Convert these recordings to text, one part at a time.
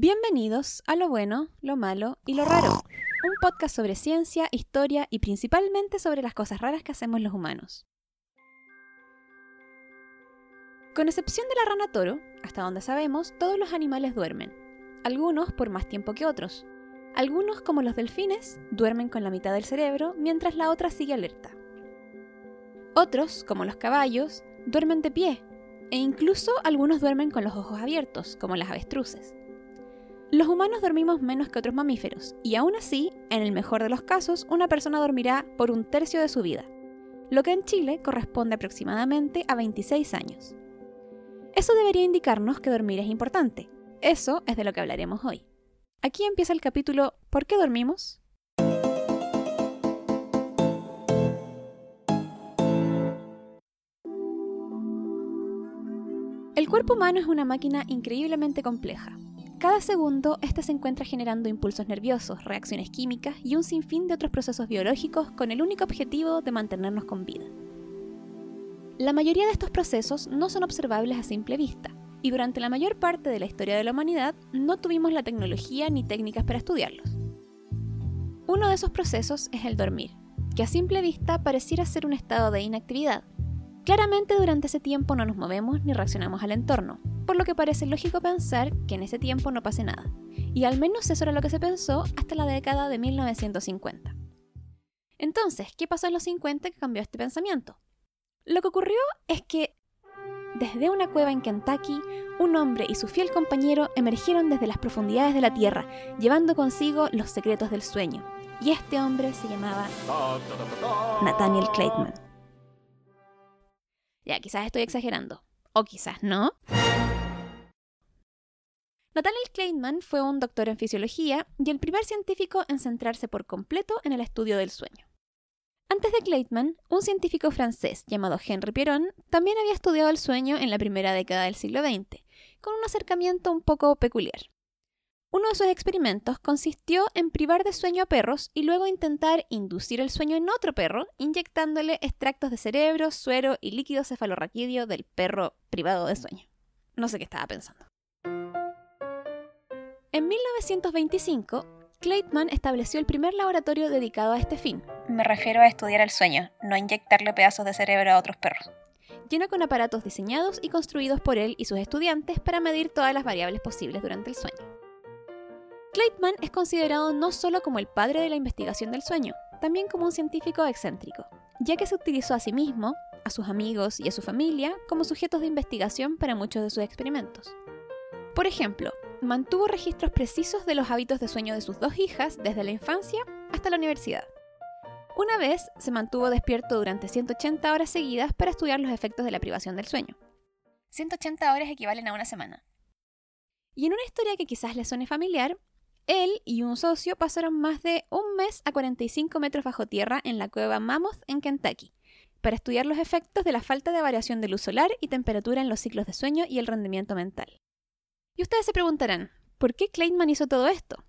Bienvenidos a Lo Bueno, Lo Malo y Lo Raro, un podcast sobre ciencia, historia y principalmente sobre las cosas raras que hacemos los humanos. Con excepción de la rana toro, hasta donde sabemos, todos los animales duermen, algunos por más tiempo que otros. Algunos, como los delfines, duermen con la mitad del cerebro mientras la otra sigue alerta. Otros, como los caballos, duermen de pie, e incluso algunos duermen con los ojos abiertos, como las avestruces. Los humanos dormimos menos que otros mamíferos, y aún así, en el mejor de los casos, una persona dormirá por un tercio de su vida, lo que en Chile corresponde aproximadamente a 26 años. Eso debería indicarnos que dormir es importante. Eso es de lo que hablaremos hoy. Aquí empieza el capítulo ¿Por qué dormimos? El cuerpo humano es una máquina increíblemente compleja. Cada segundo, éste se encuentra generando impulsos nerviosos, reacciones químicas y un sinfín de otros procesos biológicos con el único objetivo de mantenernos con vida. La mayoría de estos procesos no son observables a simple vista, y durante la mayor parte de la historia de la humanidad no tuvimos la tecnología ni técnicas para estudiarlos. Uno de esos procesos es el dormir, que a simple vista pareciera ser un estado de inactividad, Claramente durante ese tiempo no nos movemos ni reaccionamos al entorno, por lo que parece lógico pensar que en ese tiempo no pase nada. Y al menos eso era lo que se pensó hasta la década de 1950. Entonces, ¿qué pasó en los 50 que cambió este pensamiento? Lo que ocurrió es que desde una cueva en Kentucky, un hombre y su fiel compañero emergieron desde las profundidades de la Tierra, llevando consigo los secretos del sueño. Y este hombre se llamaba Nathaniel Clayton. Ya, quizás estoy exagerando. O quizás no. Nathaniel Kleitman fue un doctor en fisiología y el primer científico en centrarse por completo en el estudio del sueño. Antes de Kleitman, un científico francés llamado Henri Piron también había estudiado el sueño en la primera década del siglo XX, con un acercamiento un poco peculiar. Uno de sus experimentos consistió en privar de sueño a perros y luego intentar inducir el sueño en otro perro, inyectándole extractos de cerebro, suero y líquido cefalorraquídeo del perro privado de sueño. No sé qué estaba pensando. En 1925, Claytman estableció el primer laboratorio dedicado a este fin. Me refiero a estudiar el sueño, no inyectarle pedazos de cerebro a otros perros. Lleno con aparatos diseñados y construidos por él y sus estudiantes para medir todas las variables posibles durante el sueño. Kleitman es considerado no solo como el padre de la investigación del sueño, también como un científico excéntrico, ya que se utilizó a sí mismo, a sus amigos y a su familia como sujetos de investigación para muchos de sus experimentos. Por ejemplo, mantuvo registros precisos de los hábitos de sueño de sus dos hijas desde la infancia hasta la universidad. Una vez se mantuvo despierto durante 180 horas seguidas para estudiar los efectos de la privación del sueño. 180 horas equivalen a una semana. Y en una historia que quizás le suene familiar, él y un socio pasaron más de un mes a 45 metros bajo tierra en la cueva Mammoth en Kentucky, para estudiar los efectos de la falta de variación de luz solar y temperatura en los ciclos de sueño y el rendimiento mental. Y ustedes se preguntarán, ¿por qué Kleitman hizo todo esto?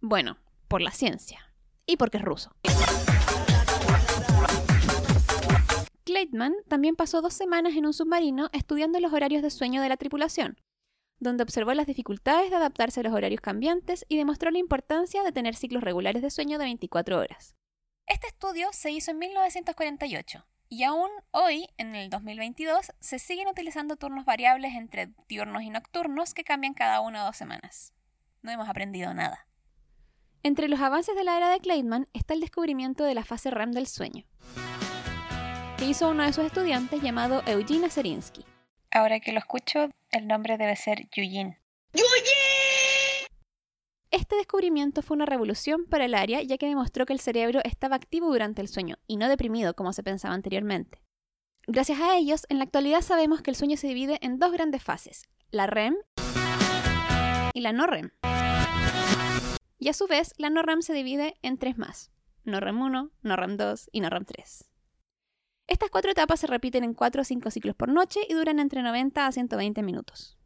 Bueno, por la ciencia. Y porque es ruso. Kleitman también pasó dos semanas en un submarino estudiando los horarios de sueño de la tripulación, donde observó las dificultades de adaptarse a los horarios cambiantes y demostró la importancia de tener ciclos regulares de sueño de 24 horas. Este estudio se hizo en 1948 y aún hoy, en el 2022, se siguen utilizando turnos variables entre diurnos y nocturnos que cambian cada una o dos semanas. No hemos aprendido nada. Entre los avances de la era de Kleitman está el descubrimiento de la fase REM del sueño, que hizo uno de sus estudiantes llamado Eugene Zerinsky. Ahora que lo escucho, el nombre debe ser Yuyin. Este descubrimiento fue una revolución para el área ya que demostró que el cerebro estaba activo durante el sueño y no deprimido como se pensaba anteriormente. Gracias a ellos, en la actualidad sabemos que el sueño se divide en dos grandes fases, la REM y la no REM. Y a su vez, la no REM se divide en tres más, no REM 1, no REM 2 y no REM 3. Estas cuatro etapas se repiten en 4 o 5 ciclos por noche y duran entre 90 a 120 minutos.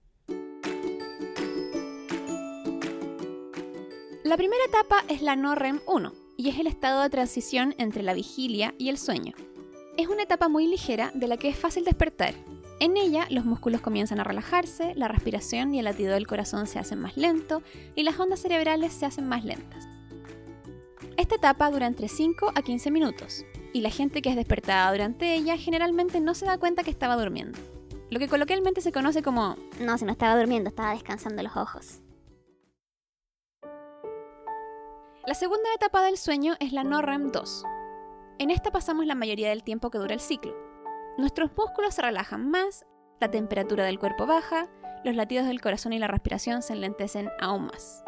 La primera etapa es la no REM 1 y es el estado de transición entre la vigilia y el sueño. Es una etapa muy ligera de la que es fácil despertar, En ella, los músculos comienzan a relajarse, la respiración y el latido del corazón se hacen más lento y las ondas cerebrales se hacen más lentas. Esta etapa dura entre 5 a 15 minutos, y la gente que es despertada durante ella generalmente no se da cuenta que estaba durmiendo, lo que coloquialmente se conoce como No, si no estaba durmiendo, estaba descansando los ojos. La segunda etapa del sueño es la NORREM 2. En esta pasamos la mayoría del tiempo que dura el ciclo. Nuestros músculos se relajan más, la temperatura del cuerpo baja, los latidos del corazón y la respiración se enlentecen aún más.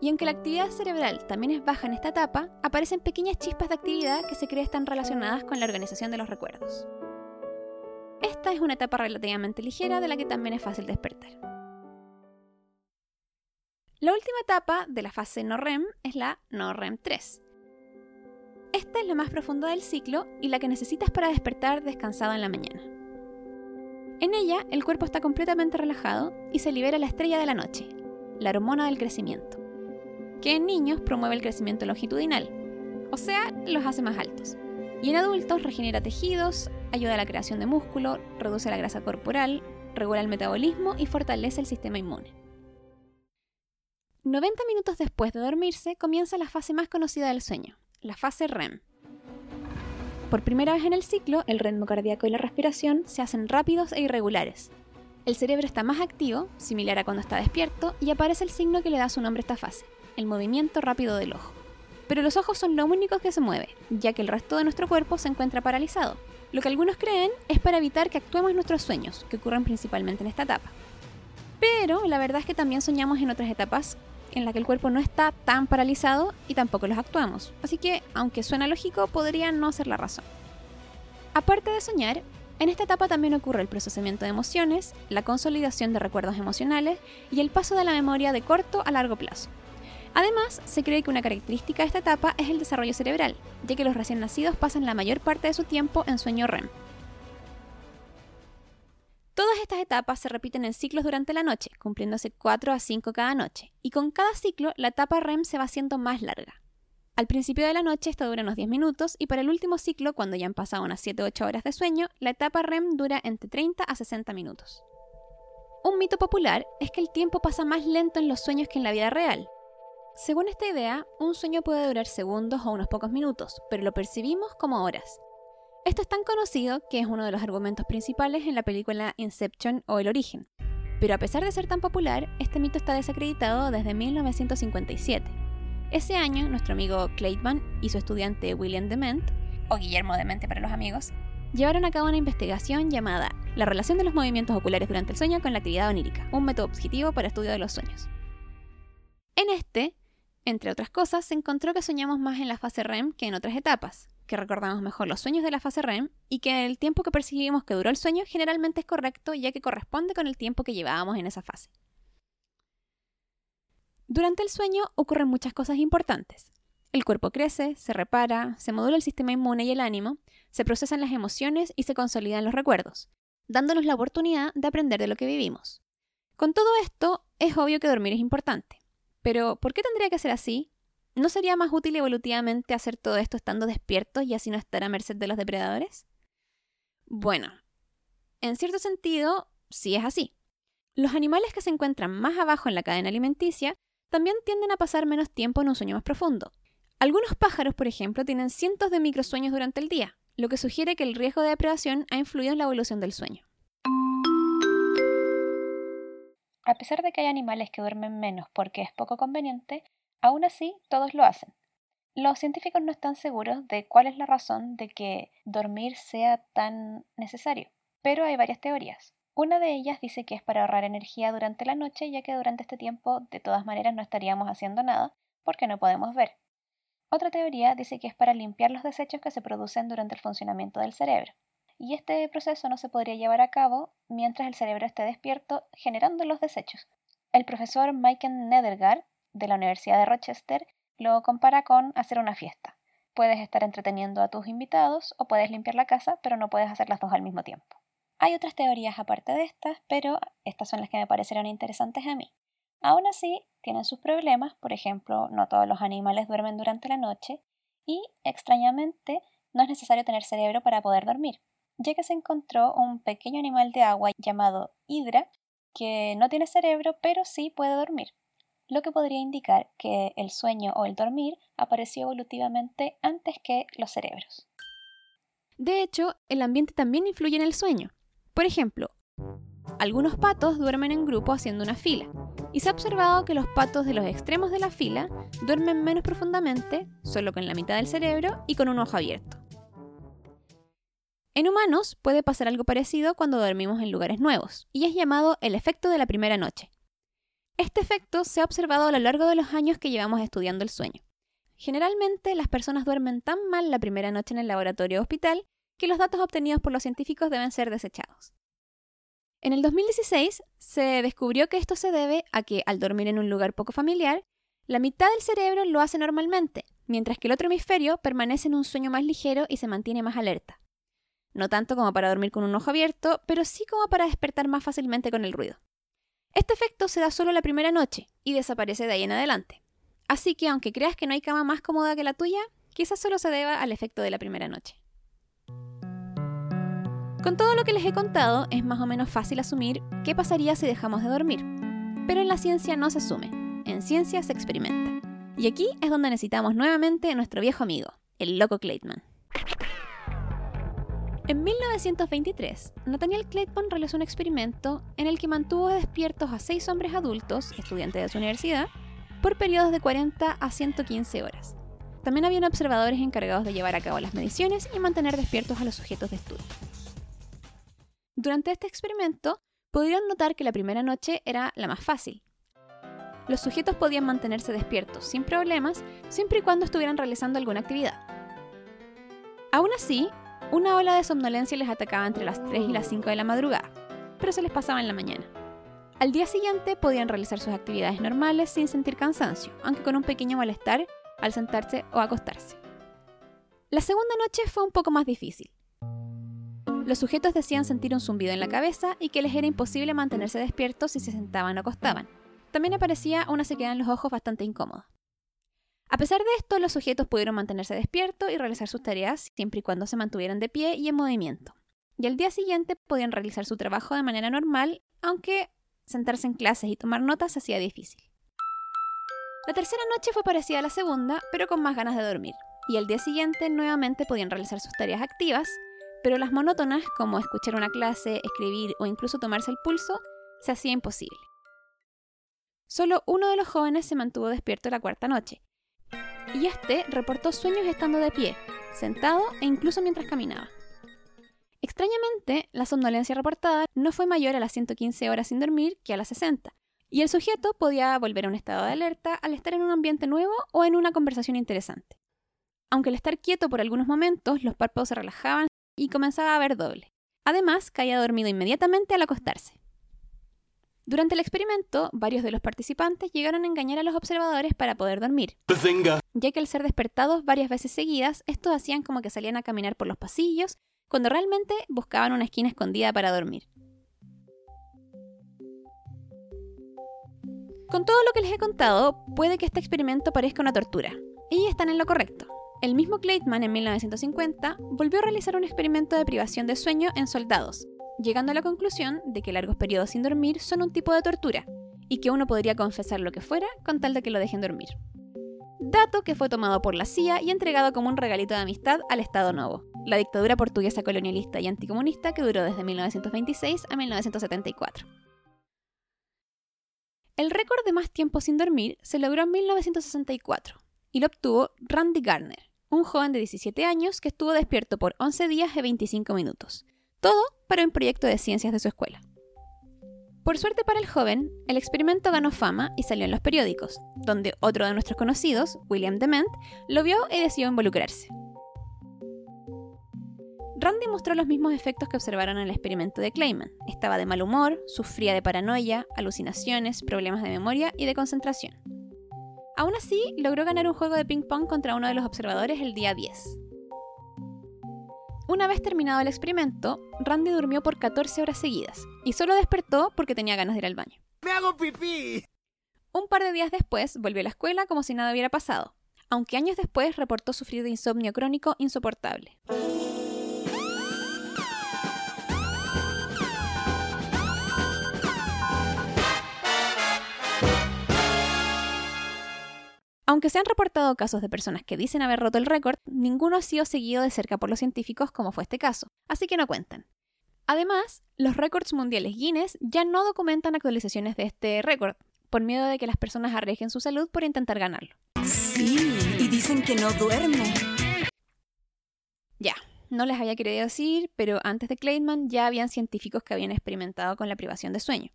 Y aunque la actividad cerebral también es baja en esta etapa, aparecen pequeñas chispas de actividad que se cree están relacionadas con la organización de los recuerdos. Esta es una etapa relativamente ligera de la que también es fácil despertar. La última etapa de la fase no REM es la no REM 3. Esta es la más profunda del ciclo y la que necesitas para despertar descansado en la mañana. En ella, el cuerpo está completamente relajado y se libera la estrella de la noche, la hormona del crecimiento, que en niños promueve el crecimiento longitudinal, o sea, los hace más altos. Y en adultos regenera tejidos, ayuda a la creación de músculo, reduce la grasa corporal, regula el metabolismo y fortalece el sistema inmune. 90 minutos después de dormirse comienza la fase más conocida del sueño, la fase REM. Por primera vez en el ciclo, el ritmo cardíaco y la respiración se hacen rápidos e irregulares. El cerebro está más activo, similar a cuando está despierto, y aparece el signo que le da su nombre a esta fase, el movimiento rápido del ojo. Pero los ojos son lo único que se mueve, ya que el resto de nuestro cuerpo se encuentra paralizado, lo que algunos creen es para evitar que actuemos nuestros sueños, que ocurren principalmente en esta etapa. Pero la verdad es que también soñamos en otras etapas en la que el cuerpo no está tan paralizado y tampoco los actuamos. Así que, aunque suena lógico, podría no ser la razón. Aparte de soñar, en esta etapa también ocurre el procesamiento de emociones, la consolidación de recuerdos emocionales y el paso de la memoria de corto a largo plazo. Además, se cree que una característica de esta etapa es el desarrollo cerebral, ya que los recién nacidos pasan la mayor parte de su tiempo en sueño REM. Todas estas etapas se repiten en ciclos durante la noche, cumpliéndose 4 a 5 cada noche, y con cada ciclo la etapa REM se va haciendo más larga. Al principio de la noche esto dura unos 10 minutos y para el último ciclo, cuando ya han pasado unas 7 o 8 horas de sueño, la etapa REM dura entre 30 a 60 minutos. Un mito popular es que el tiempo pasa más lento en los sueños que en la vida real. Según esta idea, un sueño puede durar segundos o unos pocos minutos, pero lo percibimos como horas, esto es tan conocido que es uno de los argumentos principales en la película Inception o El origen. Pero a pesar de ser tan popular, este mito está desacreditado desde 1957. Ese año, nuestro amigo Clayton y su estudiante William Dement, o Guillermo Demente para los amigos, llevaron a cabo una investigación llamada La relación de los movimientos oculares durante el sueño con la actividad onírica, un método objetivo para estudio de los sueños. En este, entre otras cosas, se encontró que soñamos más en la fase REM que en otras etapas, que recordamos mejor los sueños de la fase REM y que el tiempo que percibimos que duró el sueño generalmente es correcto ya que corresponde con el tiempo que llevábamos en esa fase. Durante el sueño ocurren muchas cosas importantes. El cuerpo crece, se repara, se modula el sistema inmune y el ánimo, se procesan las emociones y se consolidan los recuerdos, dándonos la oportunidad de aprender de lo que vivimos. Con todo esto, es obvio que dormir es importante. Pero, ¿por qué tendría que ser así? ¿No sería más útil evolutivamente hacer todo esto estando despiertos y así no estar a merced de los depredadores? Bueno, en cierto sentido, sí es así. Los animales que se encuentran más abajo en la cadena alimenticia también tienden a pasar menos tiempo en un sueño más profundo. Algunos pájaros, por ejemplo, tienen cientos de microsueños durante el día, lo que sugiere que el riesgo de depredación ha influido en la evolución del sueño. A pesar de que hay animales que duermen menos porque es poco conveniente, Aún así, todos lo hacen. Los científicos no están seguros de cuál es la razón de que dormir sea tan necesario, pero hay varias teorías. Una de ellas dice que es para ahorrar energía durante la noche, ya que durante este tiempo de todas maneras no estaríamos haciendo nada porque no podemos ver. Otra teoría dice que es para limpiar los desechos que se producen durante el funcionamiento del cerebro. Y este proceso no se podría llevar a cabo mientras el cerebro esté despierto generando los desechos. El profesor Michael Nedergaard de la Universidad de Rochester lo compara con hacer una fiesta. Puedes estar entreteniendo a tus invitados o puedes limpiar la casa, pero no puedes hacer las dos al mismo tiempo. Hay otras teorías aparte de estas, pero estas son las que me parecieron interesantes a mí. Aún así, tienen sus problemas, por ejemplo, no todos los animales duermen durante la noche y, extrañamente, no es necesario tener cerebro para poder dormir. Ya que se encontró un pequeño animal de agua llamado hidra que no tiene cerebro pero sí puede dormir, lo que podría indicar que el sueño o el dormir apareció evolutivamente antes que los cerebros. De hecho, el ambiente también influye en el sueño. Por ejemplo, algunos patos duermen en grupo haciendo una fila, y se ha observado que los patos de los extremos de la fila duermen menos profundamente, solo con la mitad del cerebro y con un ojo abierto. En humanos puede pasar algo parecido cuando dormimos en lugares nuevos, y es llamado el efecto de la primera noche. Este efecto se ha observado a lo largo de los años que llevamos estudiando el sueño. Generalmente las personas duermen tan mal la primera noche en el laboratorio o hospital que los datos obtenidos por los científicos deben ser desechados. En el 2016 se descubrió que esto se debe a que al dormir en un lugar poco familiar, la mitad del cerebro lo hace normalmente, mientras que el otro hemisferio permanece en un sueño más ligero y se mantiene más alerta. No tanto como para dormir con un ojo abierto, pero sí como para despertar más fácilmente con el ruido. Este efecto se da solo la primera noche y desaparece de ahí en adelante. Así que aunque creas que no hay cama más cómoda que la tuya, quizás solo se deba al efecto de la primera noche. Con todo lo que les he contado, es más o menos fácil asumir qué pasaría si dejamos de dormir. Pero en la ciencia no se asume, en ciencia se experimenta. Y aquí es donde necesitamos nuevamente a nuestro viejo amigo, el loco Clayton. En 1923, Nathaniel Clayton realizó un experimento en el que mantuvo despiertos a seis hombres adultos, estudiantes de su universidad, por periodos de 40 a 115 horas. También habían observadores encargados de llevar a cabo las mediciones y mantener despiertos a los sujetos de estudio. Durante este experimento, pudieron notar que la primera noche era la más fácil. Los sujetos podían mantenerse despiertos sin problemas siempre y cuando estuvieran realizando alguna actividad. Aún así, una ola de somnolencia les atacaba entre las 3 y las 5 de la madrugada, pero se les pasaba en la mañana. Al día siguiente podían realizar sus actividades normales sin sentir cansancio, aunque con un pequeño malestar al sentarse o acostarse. La segunda noche fue un poco más difícil. Los sujetos decían sentir un zumbido en la cabeza y que les era imposible mantenerse despiertos si se sentaban o acostaban. También aparecía una sequedad en los ojos bastante incómoda. A pesar de esto, los sujetos pudieron mantenerse despiertos y realizar sus tareas siempre y cuando se mantuvieran de pie y en movimiento. Y al día siguiente podían realizar su trabajo de manera normal, aunque sentarse en clases y tomar notas hacía difícil. La tercera noche fue parecida a la segunda, pero con más ganas de dormir, y al día siguiente nuevamente podían realizar sus tareas activas, pero las monótonas, como escuchar una clase, escribir o incluso tomarse el pulso, se hacía imposible. Solo uno de los jóvenes se mantuvo despierto la cuarta noche, y este reportó sueños estando de pie, sentado e incluso mientras caminaba. Extrañamente, la somnolencia reportada no fue mayor a las 115 horas sin dormir que a las 60, y el sujeto podía volver a un estado de alerta al estar en un ambiente nuevo o en una conversación interesante. Aunque al estar quieto por algunos momentos, los párpados se relajaban y comenzaba a ver doble. Además, caía dormido inmediatamente al acostarse. Durante el experimento, varios de los participantes llegaron a engañar a los observadores para poder dormir, ya que al ser despertados varias veces seguidas, estos hacían como que salían a caminar por los pasillos, cuando realmente buscaban una esquina escondida para dormir. Con todo lo que les he contado, puede que este experimento parezca una tortura, y están en lo correcto. El mismo Clayton en 1950 volvió a realizar un experimento de privación de sueño en soldados, llegando a la conclusión de que largos periodos sin dormir son un tipo de tortura y que uno podría confesar lo que fuera con tal de que lo dejen dormir. Dato que fue tomado por la CIA y entregado como un regalito de amistad al Estado Novo, la dictadura portuguesa colonialista y anticomunista que duró desde 1926 a 1974. El récord de más tiempo sin dormir se logró en 1964 y lo obtuvo Randy Garner, un joven de 17 años que estuvo despierto por 11 días y 25 minutos, todo para un proyecto de ciencias de su escuela. Por suerte para el joven, el experimento ganó fama y salió en los periódicos, donde otro de nuestros conocidos, William Dement, lo vio y decidió involucrarse. Randy mostró los mismos efectos que observaron en el experimento de Clayman. Estaba de mal humor, sufría de paranoia, alucinaciones, problemas de memoria y de concentración. Aún así, logró ganar un juego de ping-pong contra uno de los observadores el día 10. Una vez terminado el experimento, Randy durmió por 14 horas seguidas y solo despertó porque tenía ganas de ir al baño. ¡Me hago pipí! Un par de días después volvió a la escuela como si nada hubiera pasado, aunque años después reportó sufrir de insomnio crónico insoportable. Aunque se han reportado casos de personas que dicen haber roto el récord, ninguno ha sido seguido de cerca por los científicos como fue este caso, así que no cuentan. Además, los récords mundiales Guinness ya no documentan actualizaciones de este récord, por miedo de que las personas arriesguen su salud por intentar ganarlo. Sí, y dicen que no duerme. Ya, no les había querido decir, pero antes de Clayman ya habían científicos que habían experimentado con la privación de sueño.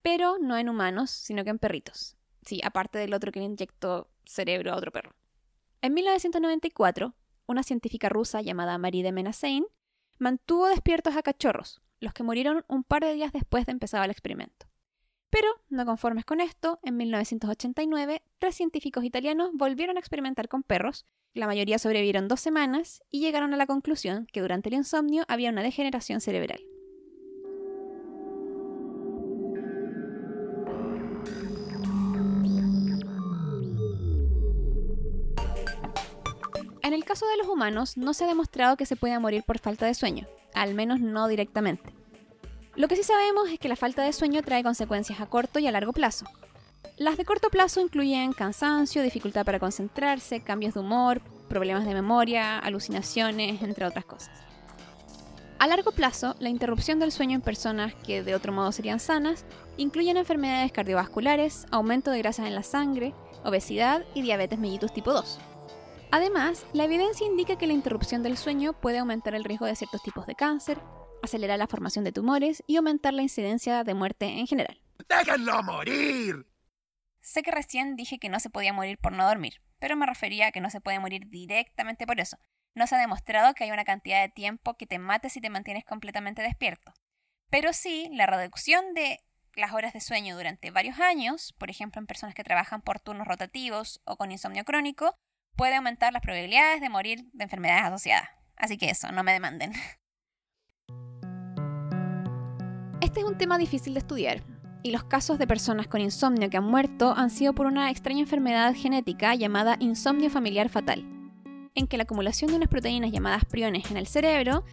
Pero no en humanos, sino que en perritos. Sí, aparte del otro que le inyectó cerebro a otro perro. En 1994, una científica rusa llamada Marie de Menacein mantuvo despiertos a cachorros, los que murieron un par de días después de empezar el experimento. Pero, no conformes con esto, en 1989, tres científicos italianos volvieron a experimentar con perros, la mayoría sobrevivieron dos semanas y llegaron a la conclusión que durante el insomnio había una degeneración cerebral. Caso de los humanos, no se ha demostrado que se pueda morir por falta de sueño, al menos no directamente. Lo que sí sabemos es que la falta de sueño trae consecuencias a corto y a largo plazo. Las de corto plazo incluyen cansancio, dificultad para concentrarse, cambios de humor, problemas de memoria, alucinaciones, entre otras cosas. A largo plazo, la interrupción del sueño en personas que de otro modo serían sanas incluyen enfermedades cardiovasculares, aumento de grasas en la sangre, obesidad y diabetes mellitus tipo 2. Además, la evidencia indica que la interrupción del sueño puede aumentar el riesgo de ciertos tipos de cáncer, acelerar la formación de tumores y aumentar la incidencia de muerte en general. ¡Déjenlo morir! Sé que recién dije que no se podía morir por no dormir, pero me refería a que no se puede morir directamente por eso. No se ha demostrado que hay una cantidad de tiempo que te mate si te mantienes completamente despierto. Pero sí, la reducción de las horas de sueño durante varios años, por ejemplo en personas que trabajan por turnos rotativos o con insomnio crónico, puede aumentar las probabilidades de morir de enfermedades asociadas. Así que eso, no me demanden. Este es un tema difícil de estudiar, y los casos de personas con insomnio que han muerto han sido por una extraña enfermedad genética llamada insomnio familiar fatal, en que la acumulación de unas proteínas llamadas priones en el cerebro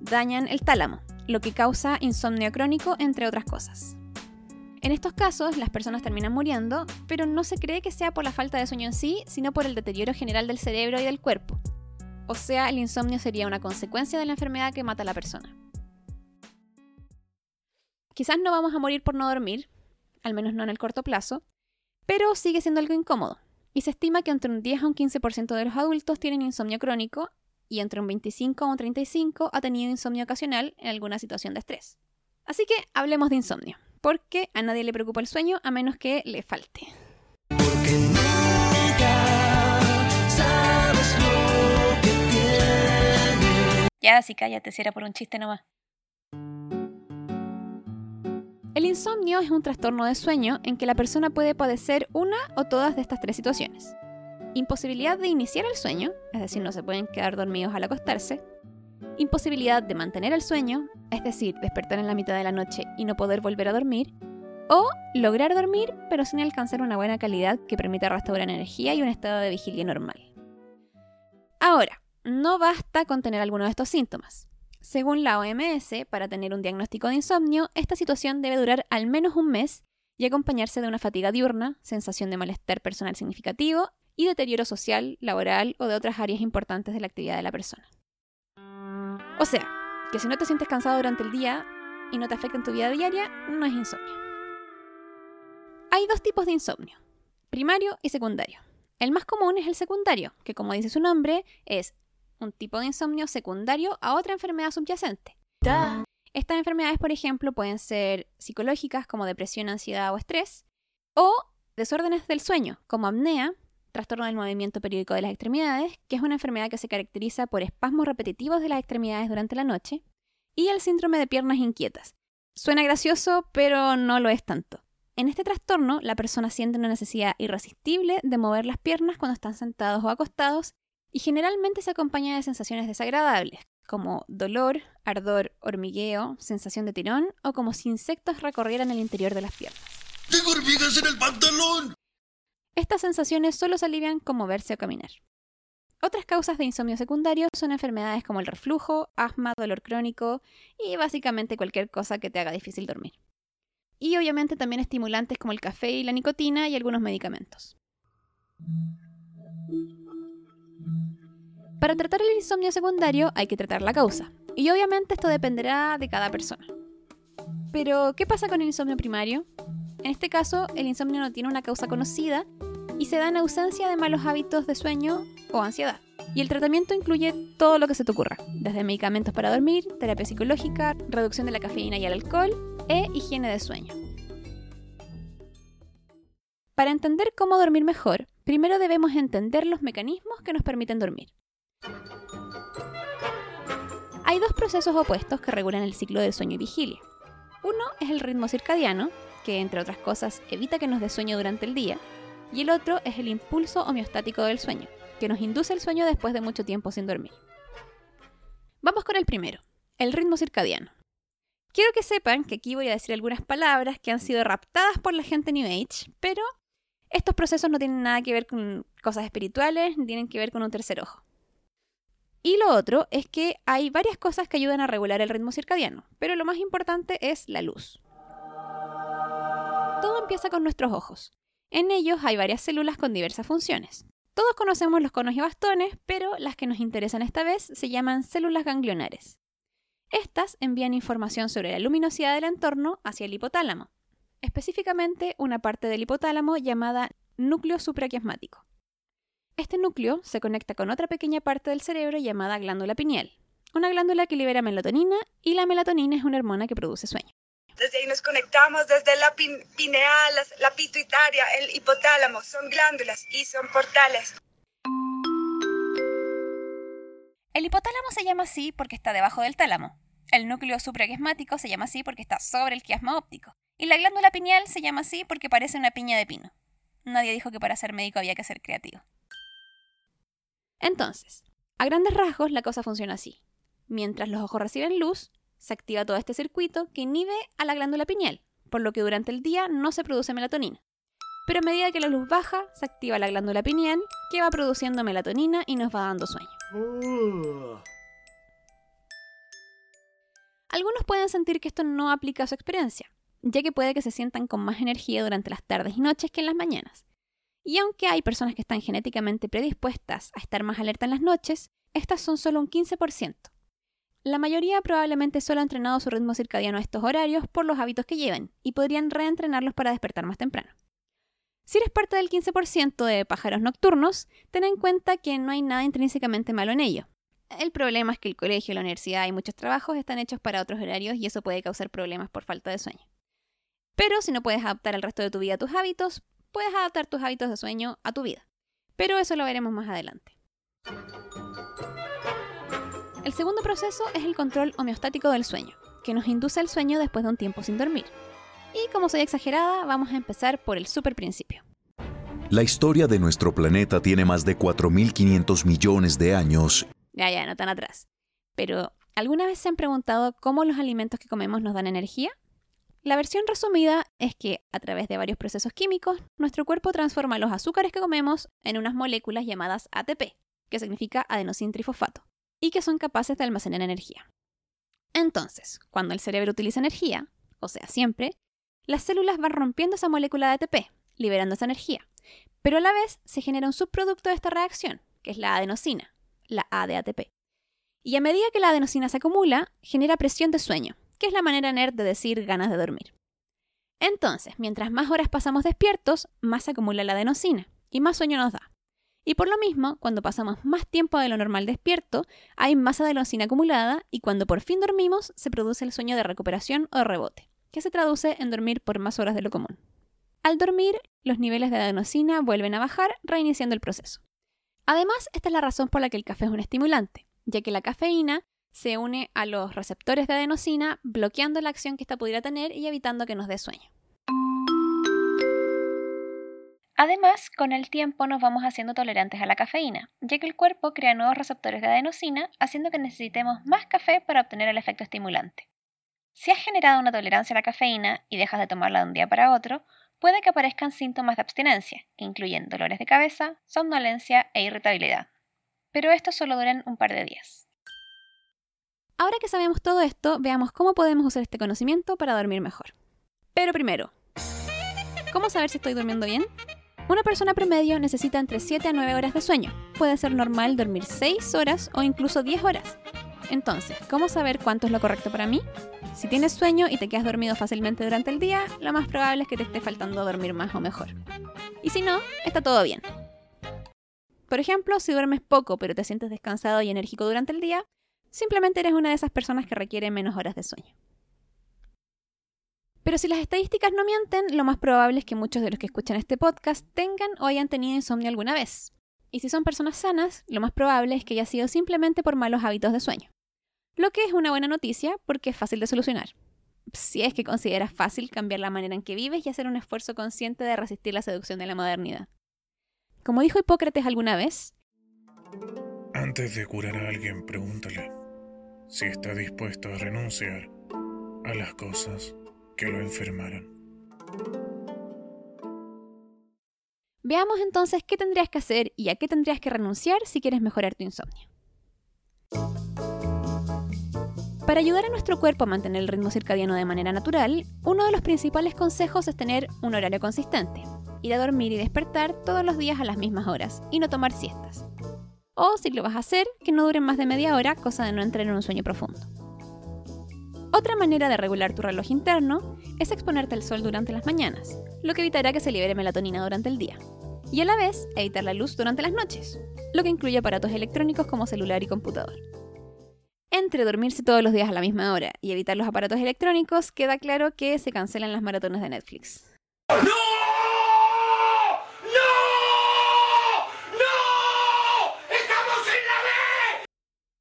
dañan el tálamo, lo que causa insomnio crónico, entre otras cosas. En estos casos, las personas terminan muriendo, pero no se cree que sea por la falta de sueño en sí, sino por el deterioro general del cerebro y del cuerpo. O sea, el insomnio sería una consecuencia de la enfermedad que mata a la persona. Quizás no vamos a morir por no dormir, al menos no en el corto plazo, pero sigue siendo algo incómodo. Y se estima que entre un 10 a un 15% de los adultos tienen insomnio crónico y entre un 25 a un 35 ha tenido insomnio ocasional en alguna situación de estrés. Así que hablemos de insomnio, porque a nadie le preocupa el sueño a menos que le falte. Ya, sí, cállate, si era por un chiste nomás. El insomnio es un trastorno de sueño en que la persona puede padecer una o todas de estas tres situaciones. Imposibilidad de iniciar el sueño, es decir, no se pueden quedar dormidos al acostarse. Imposibilidad de mantener el sueño, es decir, despertar en la mitad de la noche y no poder volver a dormir. O lograr dormir pero sin alcanzar una buena calidad que permita restaurar energía y un estado de vigilia normal. Ahora, no basta con tener alguno de estos síntomas. Según la OMS, para tener un diagnóstico de insomnio, esta situación debe durar al menos un mes y acompañarse de una fatiga diurna, sensación de malestar personal significativo y deterioro social, laboral o de otras áreas importantes de la actividad de la persona. O sea, que si no te sientes cansado durante el día y no te afecta en tu vida diaria, no es insomnio. Hay dos tipos de insomnio, primario y secundario. El más común es el secundario, que como dice su nombre, es un tipo de insomnio secundario a otra enfermedad subyacente. Estas enfermedades, por ejemplo, pueden ser psicológicas como depresión, ansiedad o estrés, o desórdenes del sueño como apnea, trastorno del movimiento periódico de las extremidades, que es una enfermedad que se caracteriza por espasmos repetitivos de las extremidades durante la noche, y el síndrome de piernas inquietas. Suena gracioso, pero no lo es tanto. En este trastorno, la persona siente una necesidad irresistible de mover las piernas cuando están sentados o acostados y generalmente se acompaña de sensaciones desagradables, como dolor, ardor, hormigueo, sensación de tirón o como si insectos recorrieran el interior de las piernas. ¡Tengo hormigas en el pantalón! Estas sensaciones solo se alivian con moverse o caminar. Otras causas de insomnio secundario son enfermedades como el reflujo, asma, dolor crónico y básicamente cualquier cosa que te haga difícil dormir. Y obviamente también estimulantes como el café y la nicotina y algunos medicamentos. Para tratar el insomnio secundario hay que tratar la causa, y obviamente esto dependerá de cada persona. Pero, ¿qué pasa con el insomnio primario? En este caso, el insomnio no tiene una causa conocida y se da en ausencia de malos hábitos de sueño o ansiedad. Y el tratamiento incluye todo lo que se te ocurra, desde medicamentos para dormir, terapia psicológica, reducción de la cafeína y el alcohol e higiene de sueño. Para entender cómo dormir mejor, primero debemos entender los mecanismos que nos permiten dormir. Hay dos procesos opuestos que regulan el ciclo del sueño y vigilia. Uno es el ritmo circadiano, que entre otras cosas evita que nos dé sueño durante el día, y el otro es el impulso homeostático del sueño, que nos induce el sueño después de mucho tiempo sin dormir. Vamos con el primero, el ritmo circadiano. Quiero que sepan que aquí voy a decir algunas palabras que han sido raptadas por la gente New Age, pero estos procesos no tienen nada que ver con cosas espirituales, ni tienen que ver con un tercer ojo. Y lo otro es que hay varias cosas que ayudan a regular el ritmo circadiano, pero lo más importante es la luz. Todo empieza con nuestros ojos. En ellos hay varias células con diversas funciones. Todos conocemos los conos y bastones, pero las que nos interesan esta vez se llaman células ganglionares. Estas envían información sobre la luminosidad del entorno hacia el hipotálamo, específicamente una parte del hipotálamo llamada núcleo supraquiasmático. Este núcleo se conecta con otra pequeña parte del cerebro llamada glándula pineal, una glándula que libera melatonina y la melatonina es una hormona que produce sueño. Desde ahí nos conectamos desde la pineal, la pituitaria, el hipotálamo. Son glándulas y son portales. El hipotálamo se llama así porque está debajo del tálamo. El núcleo supraquiasmático se llama así porque está sobre el quiasma óptico. Y la glándula pineal se llama así porque parece una piña de pino. Nadie dijo que para ser médico había que ser creativo. Entonces, a grandes rasgos la cosa funciona así. Mientras los ojos reciben luz, se activa todo este circuito que inhibe a la glándula pineal, por lo que durante el día no se produce melatonina. Pero a medida que la luz baja, se activa la glándula pineal, que va produciendo melatonina y nos va dando sueño. Algunos pueden sentir que esto no aplica a su experiencia, ya que puede que se sientan con más energía durante las tardes y noches que en las mañanas. Y aunque hay personas que están genéticamente predispuestas a estar más alerta en las noches, estas son solo un 15%. La mayoría probablemente solo ha entrenado su ritmo circadiano a estos horarios por los hábitos que llevan y podrían reentrenarlos para despertar más temprano. Si eres parte del 15% de pájaros nocturnos, ten en cuenta que no hay nada intrínsecamente malo en ello. El problema es que el colegio, la universidad y muchos trabajos están hechos para otros horarios y eso puede causar problemas por falta de sueño. Pero si no puedes adaptar el resto de tu vida a tus hábitos, puedes adaptar tus hábitos de sueño a tu vida. Pero eso lo veremos más adelante. El segundo proceso es el control homeostático del sueño, que nos induce al sueño después de un tiempo sin dormir. Y como soy exagerada, vamos a empezar por el super principio. La historia de nuestro planeta tiene más de 4.500 millones de años. Ya, ya, no tan atrás. Pero, ¿alguna vez se han preguntado cómo los alimentos que comemos nos dan energía? La versión resumida es que, a través de varios procesos químicos, nuestro cuerpo transforma los azúcares que comemos en unas moléculas llamadas ATP, que significa adenosintrifosfato, y que son capaces de almacenar energía. Entonces, cuando el cerebro utiliza energía, o sea, siempre, las células van rompiendo esa molécula de ATP, liberando esa energía, pero a la vez se genera un subproducto de esta reacción, que es la adenosina, la A. Y a medida que la adenosina se acumula, genera presión de sueño, que es la manera nerd de decir ganas de dormir. Entonces, mientras más horas pasamos despiertos, más se acumula la adenosina y más sueño nos da. Y por lo mismo, cuando pasamos más tiempo de lo normal despierto, hay más adenosina acumulada y cuando por fin dormimos, se produce el sueño de recuperación o de rebote, que se traduce en dormir por más horas de lo común. Al dormir, los niveles de adenosina vuelven a bajar, reiniciando el proceso. Además, esta es la razón por la que el café es un estimulante, ya que la cafeína se une a los receptores de adenosina, bloqueando la acción que ésta pudiera tener y evitando que nos dé sueño. Además, con el tiempo nos vamos haciendo tolerantes a la cafeína, ya que el cuerpo crea nuevos receptores de adenosina, haciendo que necesitemos más café para obtener el efecto estimulante. Si has generado una tolerancia a la cafeína y dejas de tomarla de un día para otro, puede que aparezcan síntomas de abstinencia, que incluyen dolores de cabeza, somnolencia e irritabilidad. Pero estos solo duran un par de días. Ahora que sabemos todo esto, veamos cómo podemos usar este conocimiento para dormir mejor. Pero primero, ¿cómo saber si estoy durmiendo bien? Una persona promedio necesita entre 7 a 9 horas de sueño. Puede ser normal dormir 6 horas o incluso 10 horas. Entonces, ¿cómo saber cuánto es lo correcto para mí? Si tienes sueño y te quedas dormido fácilmente durante el día, lo más probable es que te esté faltando dormir más o mejor. Y si no, está todo bien. Por ejemplo, si duermes poco pero te sientes descansado y enérgico durante el día, simplemente eres una de esas personas que requiere menos horas de sueño. Pero si las estadísticas no mienten, lo más probable es que muchos de los que escuchan este podcast tengan o hayan tenido insomnio alguna vez. Y si son personas sanas, lo más probable es que haya sido simplemente por malos hábitos de sueño. Lo que es una buena noticia porque es fácil de solucionar. Si es que consideras fácil cambiar la manera en que vives y hacer un esfuerzo consciente de resistir la seducción de la modernidad. Como dijo Hipócrates alguna vez, Antes de curar a alguien, pregúntale si está dispuesto a renunciar a las cosas que lo enfermaron. veamos entonces qué tendrías que hacer y a qué tendrías que renunciar si quieres mejorar tu insomnio. Para ayudar a nuestro cuerpo a mantener el ritmo circadiano de manera natural, uno de los principales consejos es tener un horario consistente, ir a dormir y despertar todos los días a las mismas horas y no tomar siestas. O si lo vas a hacer, que no duren más de media hora, cosa de no entrar en un sueño profundo. Otra manera de regular tu reloj interno es exponerte al sol durante las mañanas, lo que evitará que se libere melatonina durante el día. Y a la vez, evitar la luz durante las noches, lo que incluye aparatos electrónicos como celular y computador. Entre dormirse todos los días a la misma hora y evitar los aparatos electrónicos, queda claro que se cancelan las maratones de Netflix.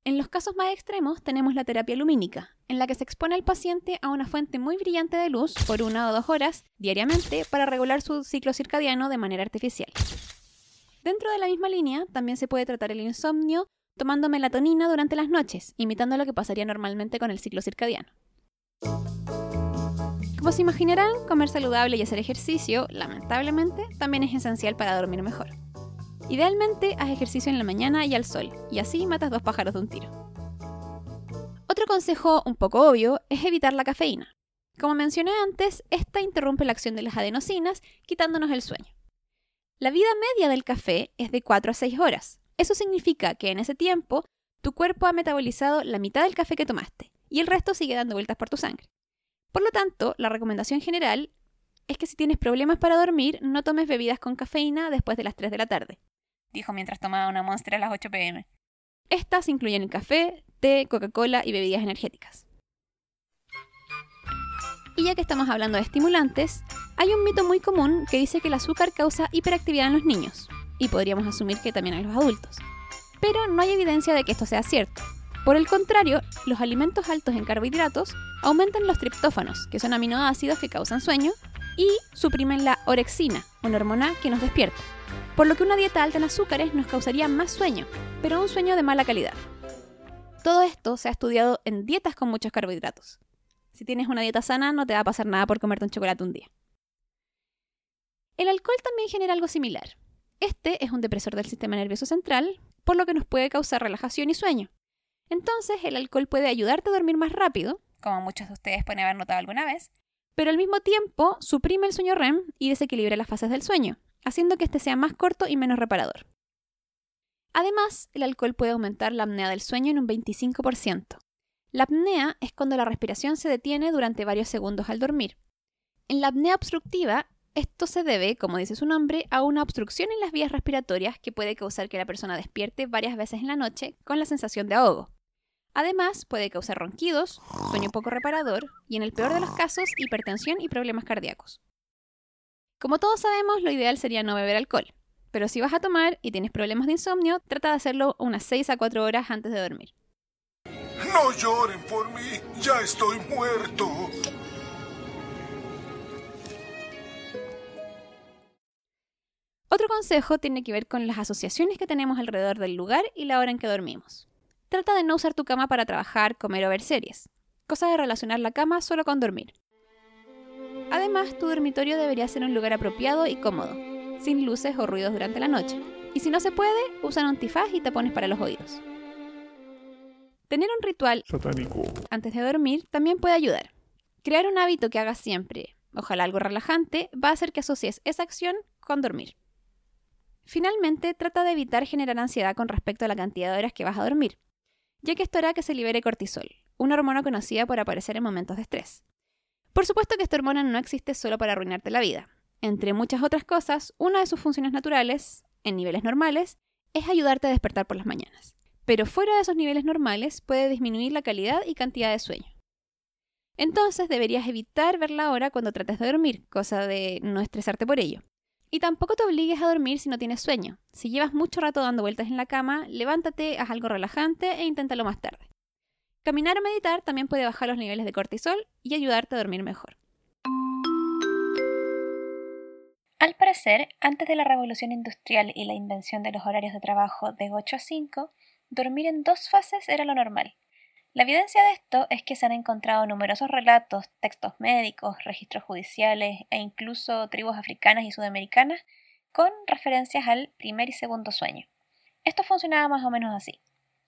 En los casos más extremos tenemos la terapia lumínica, en la que se expone al paciente a una fuente muy brillante de luz por una o dos horas diariamente para regular su ciclo circadiano de manera artificial. Dentro de la misma línea, también se puede tratar el insomnio tomando melatonina durante las noches, imitando lo que pasaría normalmente con el ciclo circadiano. Como se imaginarán, comer saludable y hacer ejercicio, lamentablemente, también es esencial para dormir mejor. Idealmente, haz ejercicio en la mañana y al sol, y así matas dos pájaros de un tiro. Otro consejo un poco obvio es evitar la cafeína. Como mencioné antes, esta interrumpe la acción de las adenosinas, quitándonos el sueño. La vida media del café es de 4 a 6 horas. Eso significa que en ese tiempo tu cuerpo ha metabolizado la mitad del café que tomaste y el resto sigue dando vueltas por tu sangre. Por lo tanto, la recomendación general es que si tienes problemas para dormir, no tomes bebidas con cafeína después de las 3 de la tarde dijo mientras tomaba una Monster a las 8 pm. Estas incluyen el café, té, Coca-Cola y bebidas energéticas. Y ya que estamos hablando de estimulantes, hay un mito muy común que dice que el azúcar causa hiperactividad en los niños, y podríamos asumir que también en los adultos. Pero no hay evidencia de que esto sea cierto. Por el contrario, los alimentos altos en carbohidratos aumentan los triptófanos, que son aminoácidos que causan sueño, y suprimen la orexina, una hormona que nos despierta por lo que una dieta alta en azúcares nos causaría más sueño, pero un sueño de mala calidad. Todo esto se ha estudiado en dietas con muchos carbohidratos. Si tienes una dieta sana, no te va a pasar nada por comerte un chocolate un día. El alcohol también genera algo similar. Este es un depresor del sistema nervioso central, por lo que nos puede causar relajación y sueño. Entonces, el alcohol puede ayudarte a dormir más rápido, como muchos de ustedes pueden haber notado alguna vez, pero al mismo tiempo suprime el sueño REM y desequilibra las fases del sueño, haciendo que este sea más corto y menos reparador. Además, el alcohol puede aumentar la apnea del sueño en un 25%. La apnea es cuando la respiración se detiene durante varios segundos al dormir. En la apnea obstructiva, esto se debe, como dice su nombre, a una obstrucción en las vías respiratorias que puede causar que la persona despierte varias veces en la noche con la sensación de ahogo. Además, puede causar ronquidos, sueño poco reparador y, en el peor de los casos, hipertensión y problemas cardíacos. Como todos sabemos, lo ideal sería no beber alcohol, pero si vas a tomar y tienes problemas de insomnio, trata de hacerlo unas 6 a 4 horas antes de dormir. No lloren por mí, ya estoy muerto. Otro consejo tiene que ver con las asociaciones que tenemos alrededor del lugar y la hora en que dormimos. Trata de no usar tu cama para trabajar, comer o ver series. Cosa de relacionar la cama solo con dormir. Además, tu dormitorio debería ser un lugar apropiado y cómodo, sin luces o ruidos durante la noche. Y si no se puede, usa un antifaz y tapones para los oídos. Tener un ritual antes de dormir también puede ayudar. Crear un hábito que hagas siempre, ojalá algo relajante, va a hacer que asocies esa acción con dormir. Finalmente, trata de evitar generar ansiedad con respecto a la cantidad de horas que vas a dormir, ya que esto hará que se libere cortisol, una hormona conocida por aparecer en momentos de estrés. Por supuesto que esta hormona no existe solo para arruinarte la vida. Entre muchas otras cosas, una de sus funciones naturales, en niveles normales, es ayudarte a despertar por las mañanas. Pero fuera de esos niveles normales puede disminuir la calidad y cantidad de sueño. Entonces deberías evitar ver la hora cuando trates de dormir, cosa de no estresarte por ello. Y tampoco te obligues a dormir si no tienes sueño. Si llevas mucho rato dando vueltas en la cama, levántate, haz algo relajante e inténtalo más tarde. Caminar o meditar también puede bajar los niveles de cortisol y ayudarte a dormir mejor. Al parecer, antes de la revolución industrial y la invención de los horarios de trabajo de 8 a 5, dormir en dos fases era lo normal. La evidencia de esto es que se han encontrado numerosos relatos, textos médicos, registros judiciales e incluso tribus africanas y sudamericanas con referencias al primer y segundo sueño. Esto funcionaba más o menos así.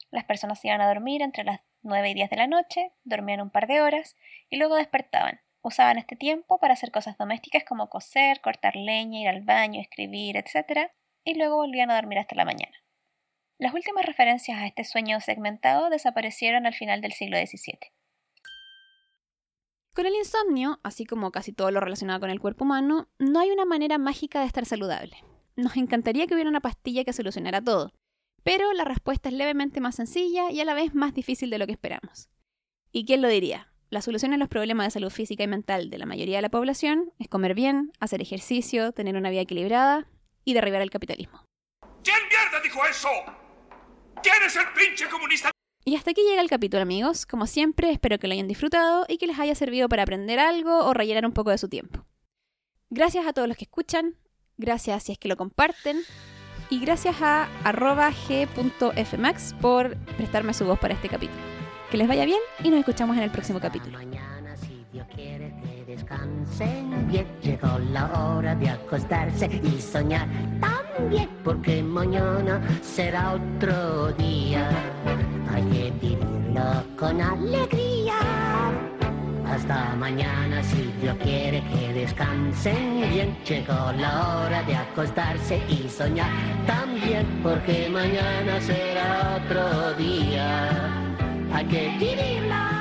Las personas iban a dormir entre las 9 y 10 de la noche, dormían un par de horas y luego despertaban. Usaban este tiempo para hacer cosas domésticas como coser, cortar leña, ir al baño, escribir, etc. y luego volvían a dormir hasta la mañana. Las últimas referencias a este sueño segmentado desaparecieron al final del siglo XVII. Con el insomnio, así como casi todo lo relacionado con el cuerpo humano, no hay una manera mágica de estar saludable. Nos encantaría que hubiera una pastilla que solucionara todo, pero la respuesta es levemente más sencilla y a la vez más difícil de lo que esperamos. ¿Y quién lo diría? La solución a los problemas de salud física y mental de la mayoría de la población es comer bien, hacer ejercicio, tener una vida equilibrada y derribar el capitalismo. ¿Quién mierda dijo eso? ¿Quién es el pinche comunista? Y hasta aquí llega el capítulo, amigos. Como siempre, espero que lo hayan disfrutado y que les haya servido para aprender algo o rellenar un poco de su tiempo. Gracias a todos los que escuchan, gracias si es que lo comparten, y gracias a g.fmax por prestarme su voz para este capítulo. Que les vaya bien y nos escuchamos en el próximo capítulo. Mañana, si Dios quiere que descansen bien, llegó la hora de acostarse y soñar también, porque mañana será otro día. Hay que vivirlo con alegría. Hasta mañana, si Dios quiere que descansen bien, llegó la hora de acostarse y soñar también, porque mañana será otro día. Hay que vivirlo